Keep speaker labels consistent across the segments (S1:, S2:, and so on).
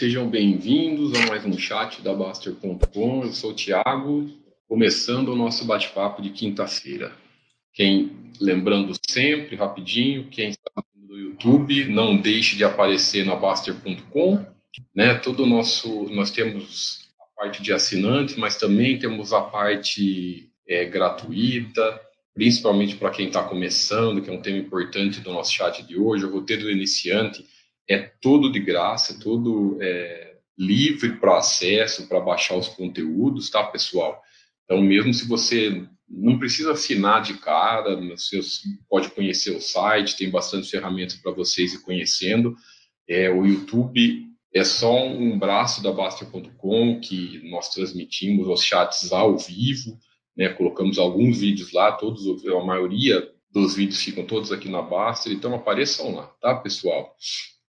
S1: sejam bem-vindos a mais um chat da Baster.com. Eu sou o Thiago, começando o nosso bate-papo de quinta-feira. Quem, lembrando sempre, rapidinho, quem está no YouTube, não deixe de aparecer na Baster.com. Né? Todo nosso, nós temos a parte de assinantes, mas também temos a parte é, gratuita, principalmente para quem está começando, que é um tema importante do nosso chat de hoje. O roteiro do iniciante é todo de graça, todo é, livre para acesso, para baixar os conteúdos, tá, pessoal? Então, mesmo se você não precisa assinar de cara, você pode conhecer o site, tem bastante ferramentas para vocês ir conhecendo. É, o YouTube é só um braço da Baster.com que nós transmitimos os chats ao vivo, né? Colocamos alguns vídeos lá, todos, a maioria dos vídeos ficam todos aqui na Baster, então apareçam lá, tá, pessoal?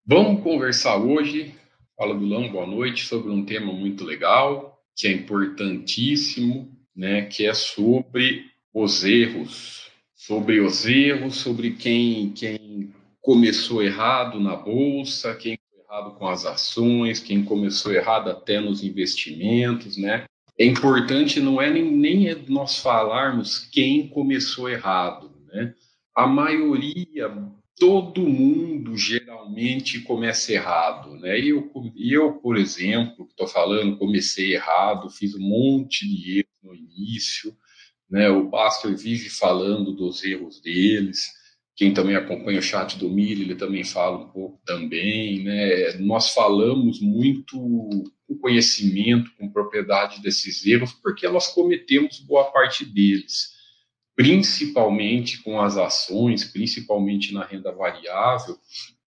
S1: Vamos conversar hoje, fala Vilão, boa noite, sobre um tema muito legal, que é importantíssimo, né, que é sobre os erros, sobre os erros, sobre quem, quem começou errado na bolsa, quem errado com as ações, quem começou errado até nos investimentos, né? É importante não é nem, nem nós falarmos quem começou errado, né? A maioria todo mundo geralmente começa errado, né? Eu, eu por exemplo, estou falando, comecei errado, fiz um monte de erros no início, né? O Baster vive falando dos erros deles. Quem também acompanha o chat do Mili, ele também fala um pouco também, né? Nós falamos muito com conhecimento, com propriedade desses erros, porque nós cometemos boa parte deles principalmente com as ações, principalmente na renda variável,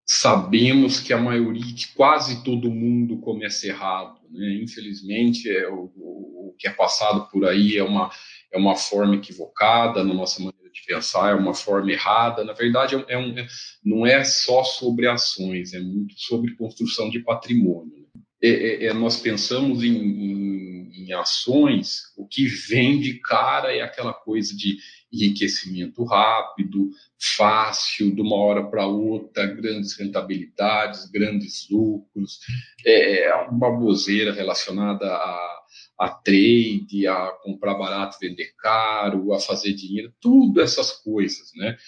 S1: sabemos que a maioria, que quase todo mundo começa errado. Né? Infelizmente, é, o, o, que é passado por aí é uma, é uma forma equivocada na nossa maneira de pensar, é uma forma errada. Na verdade, é um, é, não é só sobre ações, é muito sobre construção de patrimônio. É, é, é, nós pensamos em, em, em, ações, o que vem de cara é aquela coisa de enriquecimento rápido, fácil, de uma hora para outra, grandes rentabilidades, grandes lucros, é, é uma baboseira relacionada a, a trade, a comprar barato, vender caro, a fazer dinheiro, tudo essas coisas, né?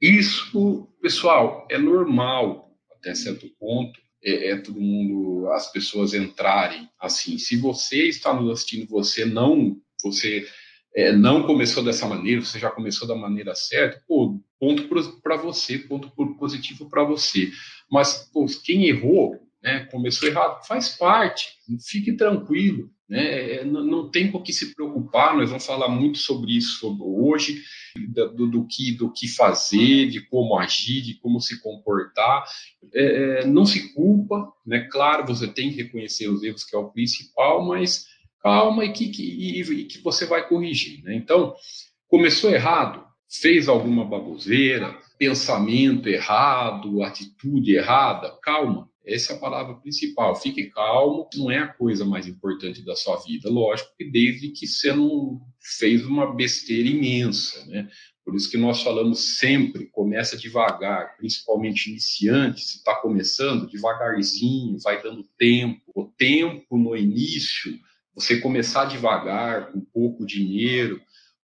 S1: Isso, pessoal, é normal até certo ponto, é, é, todo mundo, as pessoas entrarem assim. Se você está nos assistindo, você não, você é, não começou dessa maneira, você já começou da maneira certa, pô, ponto para você, ponto positivo para você. Mas pô, quem errou, né, começou errado, faz parte, fique tranquilo, né, é, não, não tem com que se preocupar, nós vamos falar muito sobre isso sobre hoje, do, do, que, do que fazer, de como agir, de como se comportar, é, é, não se culpa, né, claro, você tem que reconhecer os erros, que é o principal, mas calma e que, que, e, e que você vai corrigir. Né? Então, começou errado, fez alguma baboseira, pensamento errado, atitude errada, calma. Essa é a palavra principal. Fique calmo, não é a coisa mais importante da sua vida, lógico, que desde que você não fez uma besteira imensa, né? Por isso que nós falamos sempre, começa devagar, principalmente iniciante, se está começando, devagarzinho, vai dando tempo. O tempo no início você começar devagar, com pouco dinheiro,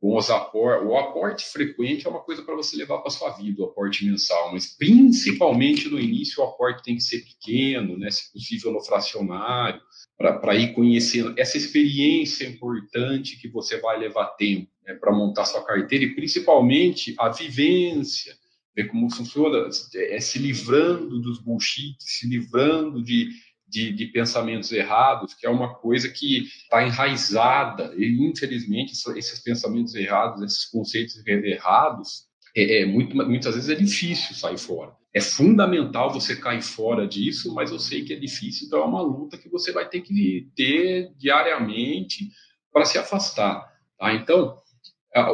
S1: com os aportes. O aporte frequente é uma coisa para você levar para sua vida, o aporte mensal, mas principalmente no início o aporte tem que ser pequeno, né, se possível no fracionário, para ir conhecendo essa experiência importante que você vai levar tempo né, para montar sua carteira e principalmente a vivência, ver como funciona, é, se livrando dos bullshit, se livrando de de, de, pensamentos errados, que é uma coisa que está enraizada, e infelizmente esses pensamentos errados, esses conceitos errados, é, é muito, muitas vezes é difícil sair fora. É fundamental você cair fora disso, mas eu sei que é difícil, então é uma luta que você vai ter que ter diariamente para se afastar. Tá? Então,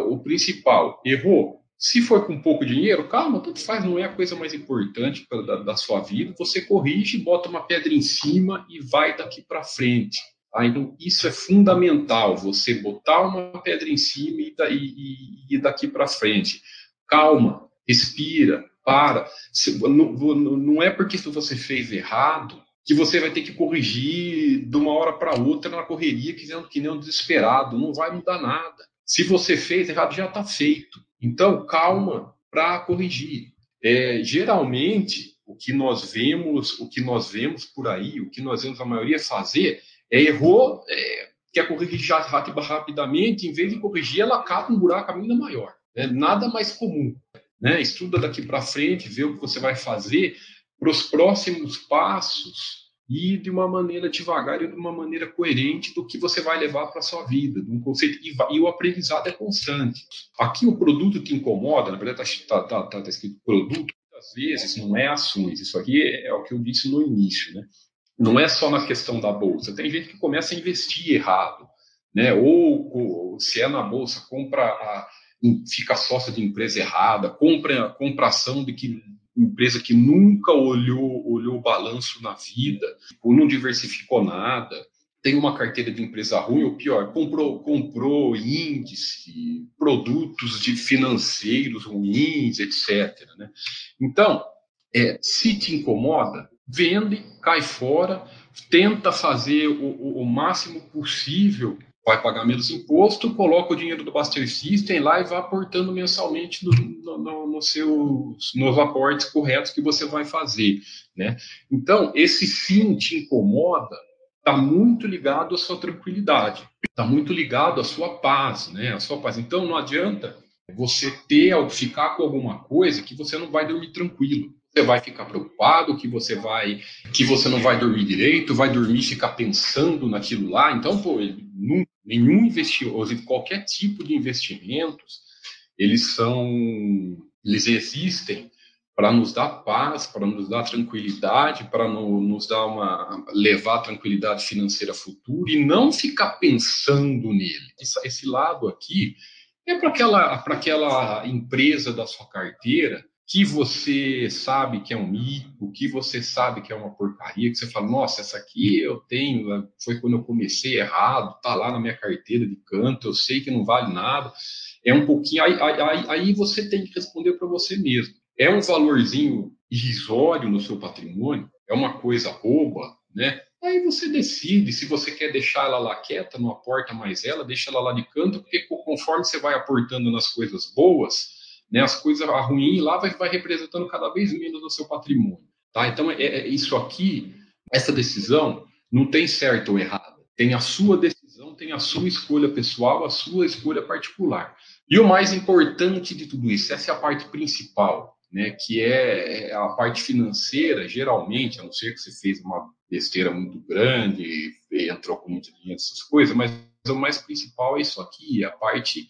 S1: o principal, errou, se for com pouco dinheiro, calma, tudo faz, não é a coisa mais importante da, da, sua vida. Você corrige, bota uma pedra em cima e vai daqui para frente. Tá? Então, isso é fundamental, você botar uma pedra em cima e, e daqui para frente. Calma, respira, para. Não, não é porque você fez errado que você vai ter que corrigir de uma hora para outra na correria, que nem um desesperado. Não vai mudar nada. Se você fez errado, já está feito. Então, calma para corrigir. É, geralmente, o que nós vemos, o que nós vemos por aí, o que nós vemos a maioria fazer, é errou, é, quer corrigir rapidamente, em vez de corrigir, ela acaba um buraco ainda maior. Né? Nada mais comum. Né? Estuda daqui para frente, vê o que você vai fazer para os próximos passos e de uma maneira devagar e de uma maneira coerente do que você vai levar para a sua vida, de um conceito e, e, o aprendizado é constante. Aqui o produto que incomoda, na verdade está tá, tá, tá escrito produto, muitas vezes não é ações. Isso aqui é, é o que eu disse no início, né? Não é só na questão da bolsa. Tem gente que começa a investir errado, né? Ou, ou se é na bolsa, compra a, fica sócio de empresa errada, compra, compra ação de que empresa que nunca olhou, olhou o balanço na vida, ou não diversificou nada, tem uma carteira de empresa ruim, ou pior, comprou, comprou índice, produtos de financeiros ruins, etc. Né? Então, é, se te incomoda, vende, cai fora, tenta fazer o, o, o máximo possível vai pagar menos imposto, coloca o dinheiro do Buster System lá e vai aportando mensalmente no, no, no, no seus, nos aportes corretos que você vai fazer. Né? Então, esse sim te incomoda, está muito ligado à sua tranquilidade, está muito ligado à sua paz, né? A sua paz. Então, não adianta você ter, ficar com alguma coisa que você não vai dormir tranquilo você vai ficar preocupado, que você vai, que você não vai dormir direito, vai dormir e ficar pensando naquilo lá. Então, pô, nenhum investimento, qualquer tipo de investimentos, eles são, eles existem para nos dar paz, para nos dar tranquilidade, para nos dar uma levar tranquilidade financeira futura e não ficar pensando nele. Esse, esse lado aqui é para aquela, para aquela empresa da sua carteira que você sabe que é um mico, que você sabe que é uma porcaria, que você fala, nossa, essa aqui eu tenho, foi quando eu comecei errado, tá lá na minha carteira de canto, eu sei que não vale nada. É um pouquinho. Aí, aí, aí você tem que responder para você mesmo. É um valorzinho irrisório no seu patrimônio, é uma coisa boba, né? Aí você decide se você quer deixar ela lá quieta, não aporta mais ela, deixa ela lá de canto, porque conforme você vai aportando nas coisas boas, né, as coisas ruim lá vai, vai representando cada vez menos no seu patrimônio. Tá? Então, é, é, isso aqui, essa decisão, não tem certo ou errado. Tem a sua decisão, tem a sua escolha pessoal, a sua escolha particular. E o mais importante de tudo isso, essa é a parte principal, né, que é, é a parte financeira, geralmente, a não ser que você fez uma besteira muito grande, entrou com muito dinheiro, essas coisas, mas o mais principal é isso aqui, a parte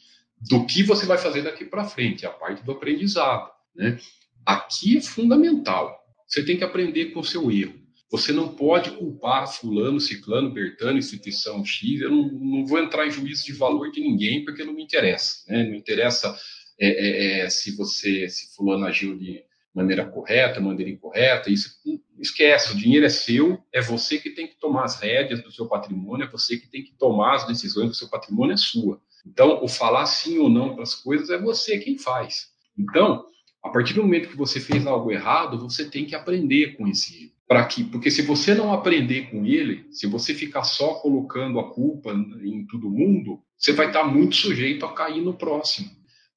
S1: do que você vai fazer daqui para frente, a parte do aprendizado. Né? Aqui é fundamental. Você tem que aprender com o seu erro. Você não pode culpar fulano, ciclano, bertano, instituição X. Eu não, não, vou entrar em juízo de valor de ninguém porque não me interessa. Né? Não interessa é, é, é, se você, se fulano agiu de maneira correta, maneira incorreta. Isso esquece. O dinheiro é seu. É você que tem que tomar as rédeas do seu patrimônio. É você que tem que tomar as decisões do seu patrimônio. É sua. Então, o falar sim ou não para as coisas é você quem faz. Então, a partir do momento que você fez algo errado, você tem que aprender com esse erro. Para que, porque se você não aprender com ele, se você ficar só colocando a culpa em todo mundo, você vai estar muito sujeito a cair no próximo.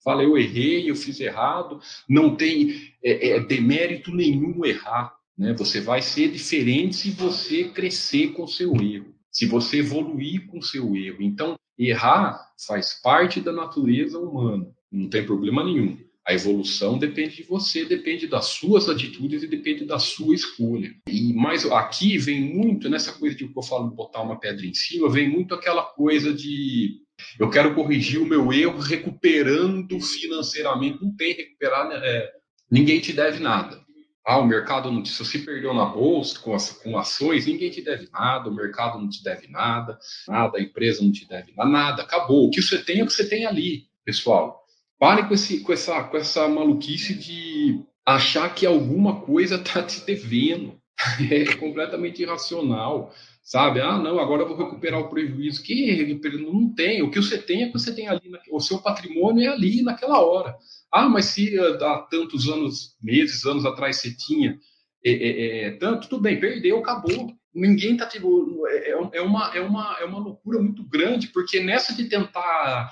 S1: Fala, eu errei, eu fiz errado, não tem é, é, demérito nenhum errar. Né? Você vai ser diferente se você crescer com seu erro, se você evoluir com seu erro. Então, Errar faz parte da natureza humana, não tem problema nenhum. A evolução depende de você, depende das suas atitudes e depende da sua escolha. E mais aqui vem muito nessa coisa de que eu falo botar uma pedra em cima, vem muito aquela coisa de eu quero corrigir o meu erro recuperando financeiramente. Não tem recuperar, né? é, ninguém te deve nada. Ah, o mercado não te. Se você perdeu na bolsa com, as, com ações, ninguém te deve nada, o mercado não te deve nada, nada, a empresa não te deve nada, nada, acabou. O que você tem é o que você tem ali, pessoal. Pare com, esse, com, essa, com essa maluquice de achar que alguma coisa está te devendo. É completamente irracional, sabe? Ah, não, agora eu vou recuperar o prejuízo. Que não tem. O que você tem é que você tem ali. O seu patrimônio é ali naquela hora. Ah, mas se há tantos anos, meses, anos atrás você tinha é, é, é, tanto, tudo bem, perdeu, acabou. Ninguém tá tipo, é, é, uma, é, uma, é uma loucura muito grande, porque nessa de tentar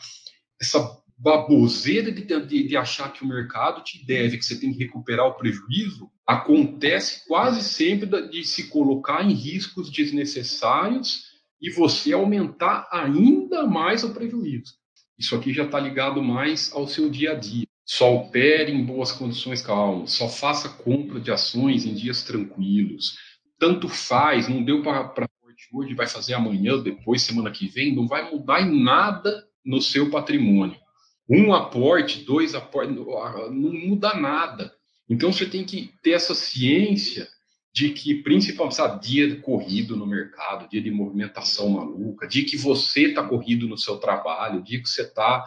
S1: essa baboseira de, de, de, achar que o mercado te deve, que você tem que recuperar o prejuízo, acontece quase sempre de se colocar em riscos desnecessários e você aumentar ainda mais o prejuízo. Isso aqui já está ligado mais ao seu dia a dia. Só opere em boas condições calmas, só faça compra de ações em dias tranquilos. Tanto faz, não deu para hoje, vai fazer amanhã, depois, semana que vem, não vai mudar em nada no seu patrimônio. Um aporte, dois aportes, não muda nada. Então você tem que ter essa ciência de que, principalmente, sabe, dia corrido no mercado, dia de movimentação maluca, dia que você está corrido no seu trabalho, dia que você está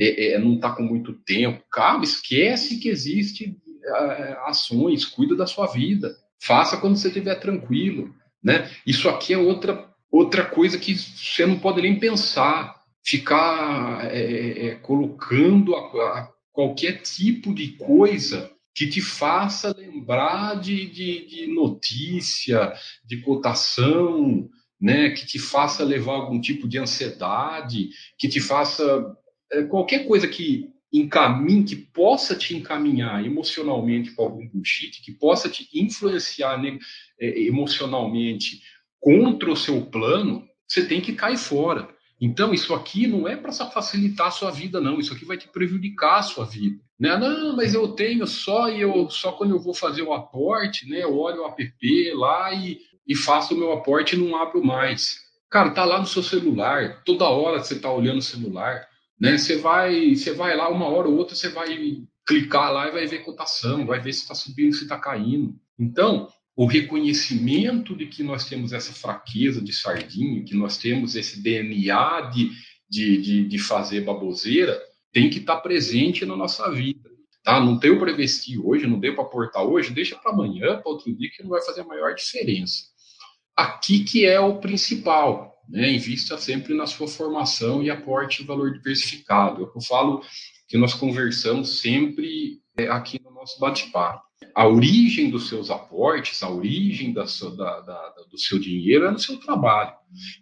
S1: é, é, não está com muito tempo, calma, esquece que existe é, ações, cuida da sua vida, faça quando você estiver tranquilo, né? Isso aqui é outra outra coisa que você não pode nem pensar, ficar é, é colocando a, a qualquer tipo de coisa que te faça lembrar de, de, de, notícia, de cotação, né, que te faça levar algum tipo de ansiedade, que te faça é, qualquer coisa que encaminhe, que possa te encaminhar emocionalmente para algum bullshit, que possa te influenciar né, emocionalmente contra o seu plano, você tem que cair fora. Então, isso aqui não é para facilitar a sua vida, não. Isso aqui vai te prejudicar a sua vida. Né? Não, mas eu tenho só e eu só quando eu vou fazer o aporte, né? Eu olho o app lá e, e faço o meu aporte e não abro mais. Cara, tá lá no seu celular. Toda hora você tá olhando o celular. Né? Você vai, você vai lá uma hora ou outra, você vai clicar lá e vai ver cotação, vai ver se está subindo, se está caindo. Então, o reconhecimento de que nós temos essa fraqueza de sardinha, que nós temos esse DNA de, de, de, de fazer baboseira, tem que estar tá presente na nossa vida. Tá? Não deu para investir hoje, não deu para aportar hoje, deixa para amanhã, para outro dia, que não vai fazer a maior diferença. Aqui que é o principal, né? invista sempre na sua formação e aporte valor diversificado. É eu falo que nós conversamos sempre é, aqui no nosso bate-papo a origem dos seus aportes, a origem da sua, da, da, do seu dinheiro é no seu trabalho.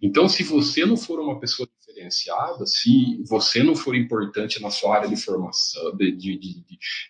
S1: Então, se você não for uma pessoa diferenciada, se você não for importante na sua área de formação, de, de,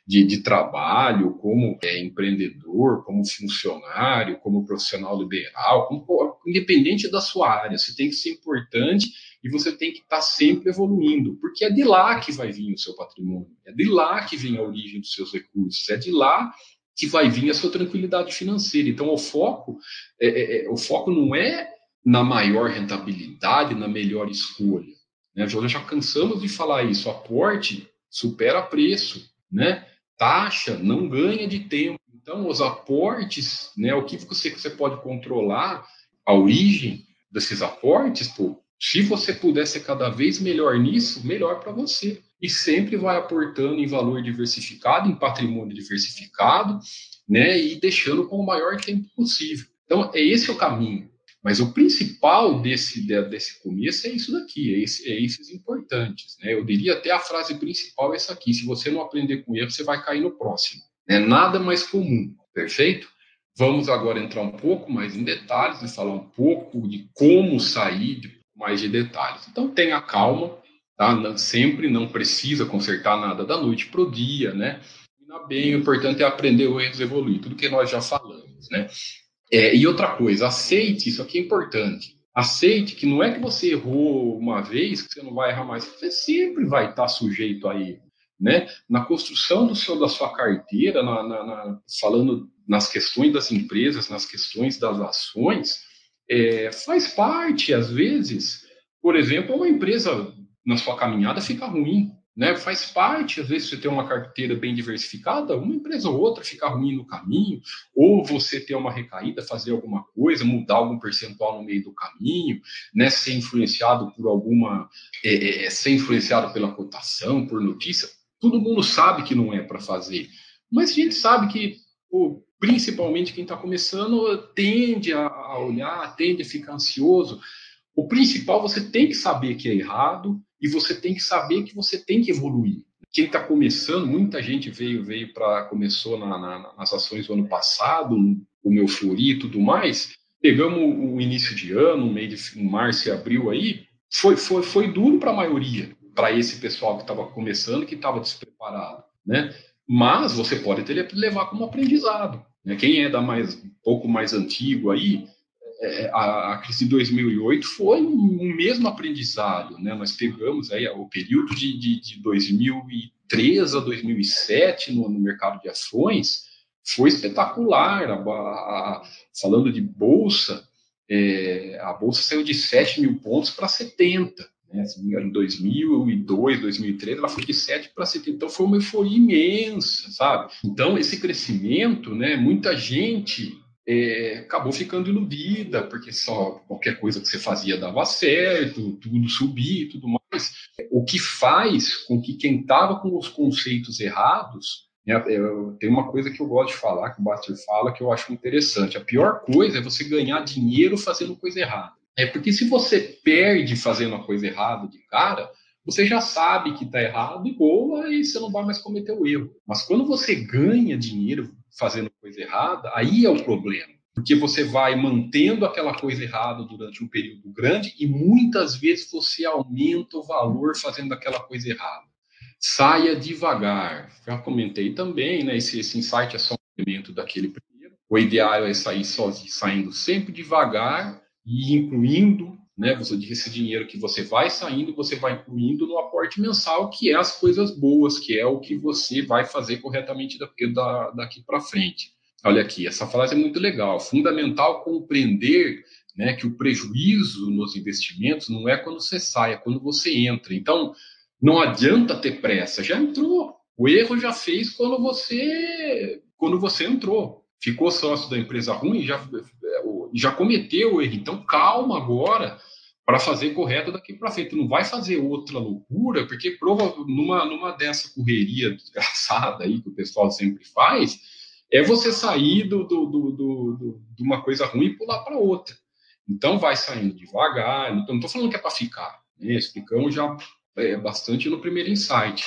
S1: de, de, trabalho, como é, empreendedor, como funcionário, como profissional liberal, como, independente da sua área, você tem que ser importante e você tem que estar sempre evoluindo, porque é de lá que vai vir o seu patrimônio, é de lá que vem a origem dos seus recursos, é de lá que vai vir a sua tranquilidade financeira. Então, o foco, é, é, é, o foco não é na maior rentabilidade, na melhor escolha. Né? Já, já cansamos de falar isso. Aporte supera preço, né? Taxa não ganha de tempo. Então, os aportes, né? O que você, você pode controlar a origem desses aportes, pô, se você puder ser cada vez melhor nisso, melhor para você e sempre vai aportando em valor diversificado, em patrimônio diversificado, né, e deixando com o maior tempo possível. Então, é esse o caminho. Mas o principal desse, desse começo é isso daqui, é, esse, é esses importantes. Né? Eu diria até a frase principal é essa aqui: se você não aprender com erro, você vai cair no próximo. É nada mais comum, perfeito? Vamos agora entrar um pouco mais em detalhes e falar um pouco de como sair de mais de detalhes. Então, tenha calma, Tá? Sempre não precisa consertar nada da noite para o dia, né? bem, o importante é aprender o erros evoluir, tudo que nós já falamos, né? É, e outra coisa, aceite, isso aqui é importante. Aceite que não é que você errou uma vez que você não vai errar mais, você sempre vai estar sujeito a erro. Né? Na construção do seu, da sua carteira, na, na, na, falando nas questões das empresas, nas questões das ações, é, faz parte, às vezes, por exemplo, uma empresa na sua caminhada fica ruim. Né? Faz parte, às vezes, você ter uma carteira bem diversificada, uma empresa ou outra fica ruim no caminho, ou você ter uma recaída, fazer alguma coisa, mudar algum percentual no meio do caminho, né? ser influenciado por alguma. É, é, é ser influenciado pela cotação, por notícia. Todo mundo sabe que não é para fazer. Mas a gente sabe que, pô, principalmente quem está começando, tende a olhar, tende a ficar ansioso. O principal, você tem que saber que é errado, e você tem que saber que você tem que evoluir. quem está começando, muita gente veio veio para começou na, na, nas ações do ano passado, o meu flori e tudo mais. Pegamos o início de ano, meio de março e abril aí, foi, foi, foi duro para a maioria, para esse pessoal que estava começando, que estava despreparado, né? Mas você pode ter, levar como aprendizado. Né? Quem é da mais pouco mais antigo aí, a, a, crise de 2008 foi um, mesmo aprendizado, né? Nós pegamos aí o período de, de, de 2003 a 2007 no, no, mercado de ações foi espetacular. A, a, falando de bolsa, é, a bolsa saiu de 7 mil pontos para 70. Né? Em 2002, 2003, ela foi de 7 para 70. Então foi uma euforia imensa, sabe? Então esse crescimento, né? Muita gente é, acabou ficando iludida, porque só qualquer coisa que você fazia dava certo, tudo subia e tudo mais. O que faz com que quem estava com os conceitos errados, né, tem uma coisa que eu gosto de falar, que o Baster fala, que eu acho interessante. A pior coisa é você ganhar dinheiro fazendo coisa errada. É porque se você perde fazendo a coisa errada de cara, você já sabe que está errado e boa, e você não vai mais cometer o erro. Mas quando você ganha dinheiro fazendo coisa errada, aí é o problema. Porque você vai mantendo aquela coisa errada durante um período grande e muitas vezes você aumenta o valor fazendo aquela coisa errada. Saia devagar. Já comentei também, né? Esse, esse insight é só um elemento daquele primeiro. O ideal é sair sozinho, saindo sempre devagar e incluindo né? Esse dinheiro que você vai saindo, você vai incluindo no aporte mensal, que é as coisas boas, que é o que você vai fazer corretamente daqui, daqui para frente. Olha aqui, essa frase é muito legal. Fundamental compreender né, que o prejuízo nos investimentos não é quando você sai, é quando você entra. Então, não adianta ter pressa, já entrou. O erro já fez quando você quando você entrou. Ficou sócio da empresa ruim, já, já cometeu o erro. Então, calma agora para fazer correto daqui para frente. Não vai fazer outra loucura, porque prova, numa, numa dessa correria desgraçada aí que o pessoal sempre faz, é você sair do, do, do, do de uma coisa ruim e pular para outra. Então vai saindo devagar. Não estou falando que é para ficar. Né? Explicamos já é, bastante no primeiro insight.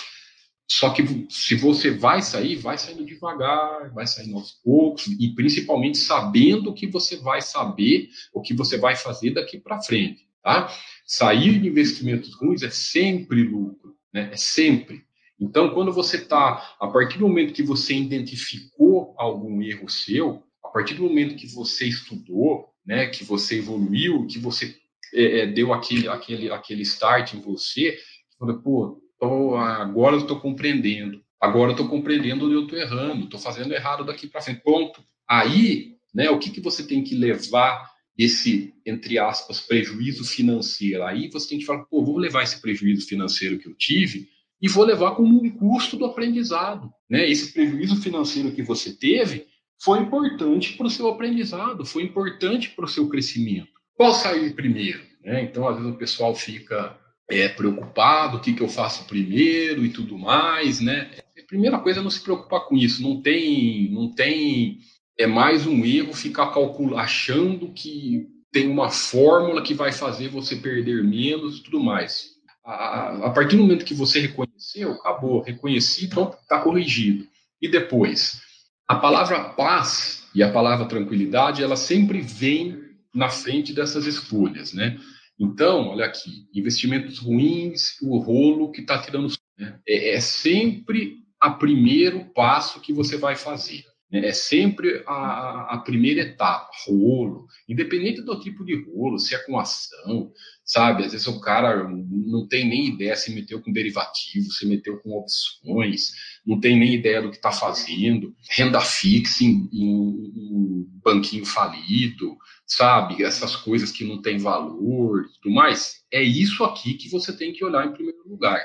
S1: Só que se você vai sair, vai saindo devagar, vai saindo aos poucos, e principalmente sabendo o que você vai saber, o que você vai fazer daqui para frente. Tá? Sair de investimentos ruins é sempre lucro, né? é sempre. Então, quando você está, a partir do momento que você identificou algum erro seu, a partir do momento que você estudou, né, que você evoluiu, que você é, é deu aquele, aquele, aquele start em você, você pô, tô, agora eu estou compreendendo, agora eu estou compreendendo onde eu estou errando, estou fazendo errado daqui para frente, ponto. Aí, né, o que, que você tem que levar esse, entre aspas, prejuízo financeiro. Aí você tem que falar, pô, vou levar esse prejuízo financeiro que eu tive e vou levar como um custo do aprendizado. Né? Esse prejuízo financeiro que você teve foi importante para o seu aprendizado, foi importante para o seu crescimento. Qual sair primeiro? Né? Então, às vezes o pessoal fica é, preocupado, o que, que eu faço primeiro e tudo mais, né? A primeira coisa é não se preocupar com isso. Não tem, não tem é mais um erro ficar calculando, achando que tem uma fórmula que vai fazer você perder menos e tudo mais. A, a partir do momento que você reconheceu, acabou, reconheci, então está corrigido. E depois, a palavra paz e a palavra tranquilidade, ela sempre vem na frente dessas escolhas, né? Então, olha aqui, investimentos ruins, o rolo que está tirando. Né? É, é sempre o primeiro passo que você vai fazer. Né? É sempre a, a, primeira etapa, rolo, independente do tipo de rolo, se é com ação, sabe? Às vezes o cara não tem nem ideia se meteu com derivativo, se meteu com opções, não tem nem ideia do que está fazendo, renda fixa em, em, em, banquinho falido, sabe? Essas coisas que não têm valor e tudo mais. É isso aqui que você tem que olhar em primeiro lugar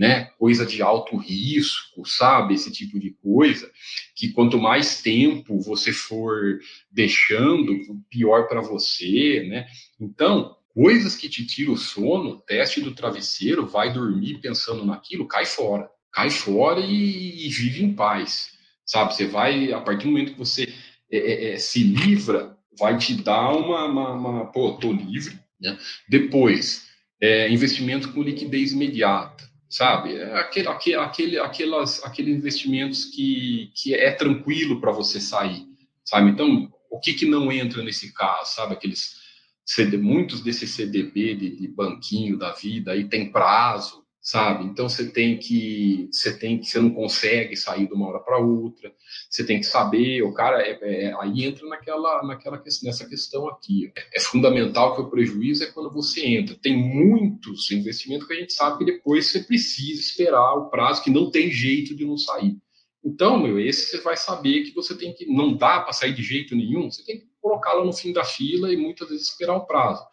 S1: né? Coisa de alto risco, sabe? Esse tipo de coisa, que quanto mais tempo você for deixando, pior para você, né? Então, coisas que te tiram o sono, teste do travesseiro, vai dormir pensando naquilo, cai fora. Cai fora e, e vive em paz, sabe? Você vai, a partir do momento que você é, é, é se livra, vai te dar uma, uma, uma pô, tô livre, né? Depois, é, investimento com liquidez imediata sabe? É aquele, aquele, aquele, aquelas, aqueles investimentos que, que é tranquilo para você sair, sabe? Então, o que, que não entra nesse caso, sabe? Aqueles CD, muitos desses CDB de, de banquinho da vida aí tem prazo, sabe? Então você tem que você tem que você não consegue sair de uma hora para outra. Você tem que saber, o cara é, é, aí entra naquela naquela nessa questão aqui. É, é, fundamental que o prejuízo é quando você entra. Tem muitos investimentos que a gente sabe que depois você precisa esperar o prazo que não tem jeito de não sair. Então, meu, esse você vai saber que você tem que não dá para sair de jeito nenhum. Você tem que colocá-la no fim da fila e muitas vezes esperar o prazo.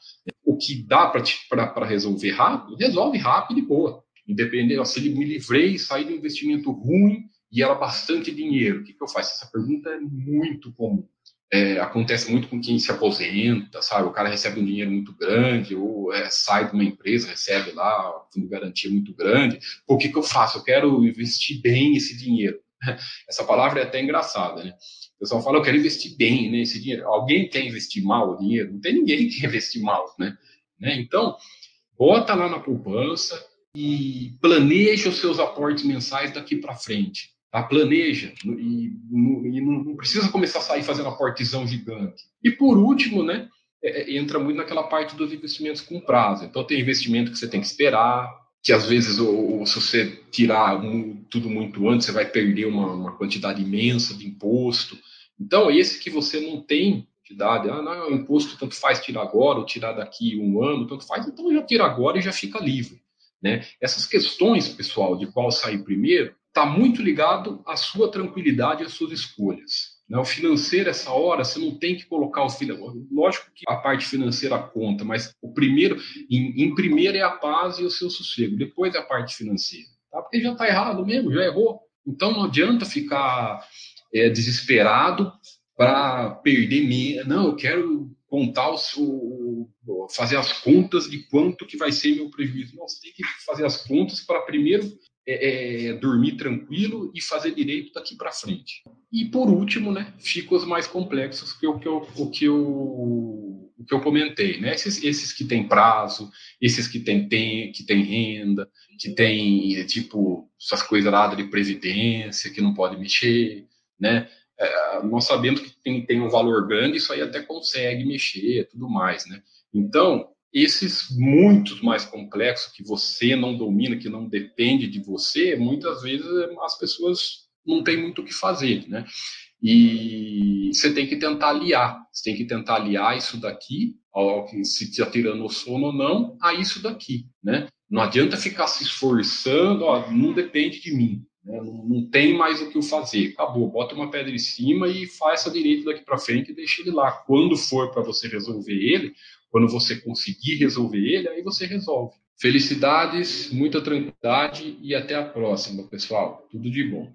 S1: O que dá para resolver rápido, resolve rápido e boa independente, se ele me livrei, saí de um investimento ruim e era bastante dinheiro, o que, que eu faço? Essa pergunta é muito comum. É, acontece muito com quem se aposenta, sabe? O cara recebe um dinheiro muito grande, ou é, sai de uma empresa, recebe lá um fundo de garantia muito grande. O que, que eu faço? Eu quero investir bem esse dinheiro. Essa palavra é até engraçada, né? O pessoal fala, eu quero investir bem né, esse dinheiro. Alguém quer investir mal o dinheiro? Não tem ninguém que quer investir mal, né? né? Então, bota lá na poupança, e planeja os seus aportes mensais daqui para frente. Tá? Planeja e, e não, não, precisa começar a sair fazendo aportezão gigante. E por último, né, é, é, entra muito naquela parte dos investimentos com prazo. Então tem investimento que você tem que esperar, que às vezes ou, se você tirar tudo muito antes, você vai perder uma, uma quantidade imensa de imposto. Então esse que você não tem quantidade, ah, não, imposto tanto faz tirar agora ou tirar daqui um ano, tanto faz, então já tira agora e já fica livre. Né? Essas questões, pessoal, de qual sair primeiro, está muito ligado à sua tranquilidade e às suas escolhas. Né? O financeiro, essa hora, você não tem que colocar o financeiro. Lógico que a parte financeira conta, mas o primeiro, em, em primeiro é a paz e o seu sossego, depois é a parte financeira. Tá? Porque já está errado mesmo, já errou. Então não adianta ficar é, desesperado para perder meia. Não, eu quero contar o seu, fazer as contas de quanto que vai ser meu prejuízo. Não, você tem que fazer as contas para primeiro é, é, dormir tranquilo e fazer direito daqui para frente. E por último, né, ficam os mais complexos que eu, que eu, o que eu, o que eu comentei, né? Esses, esses que têm prazo, esses que têm, tem, que têm renda, que têm tipo essas coisas lá de previdência que não pode mexer, né? é, nós sabemos que tem, tem um valor grande, isso aí até consegue mexer e tudo mais, né? Então, esses muitos mais complexos que você não domina, que não depende de você, muitas vezes as pessoas não têm muito o que fazer, né? E você tem que tentar aliar, você tem que tentar aliar isso daqui, ao que se está tirando o sono ou não, a isso daqui, né? Não adianta ficar se esforçando, ó, não depende de mim. Né? Não, não, tem mais o que fazer. Acabou, bota uma pedra em cima e faça direito daqui para frente e deixa ele lá. Quando for para você resolver ele, quando você conseguir resolver ele, aí você resolve. Felicidades, muita tranquilidade e até a próxima, pessoal. Tudo de bom.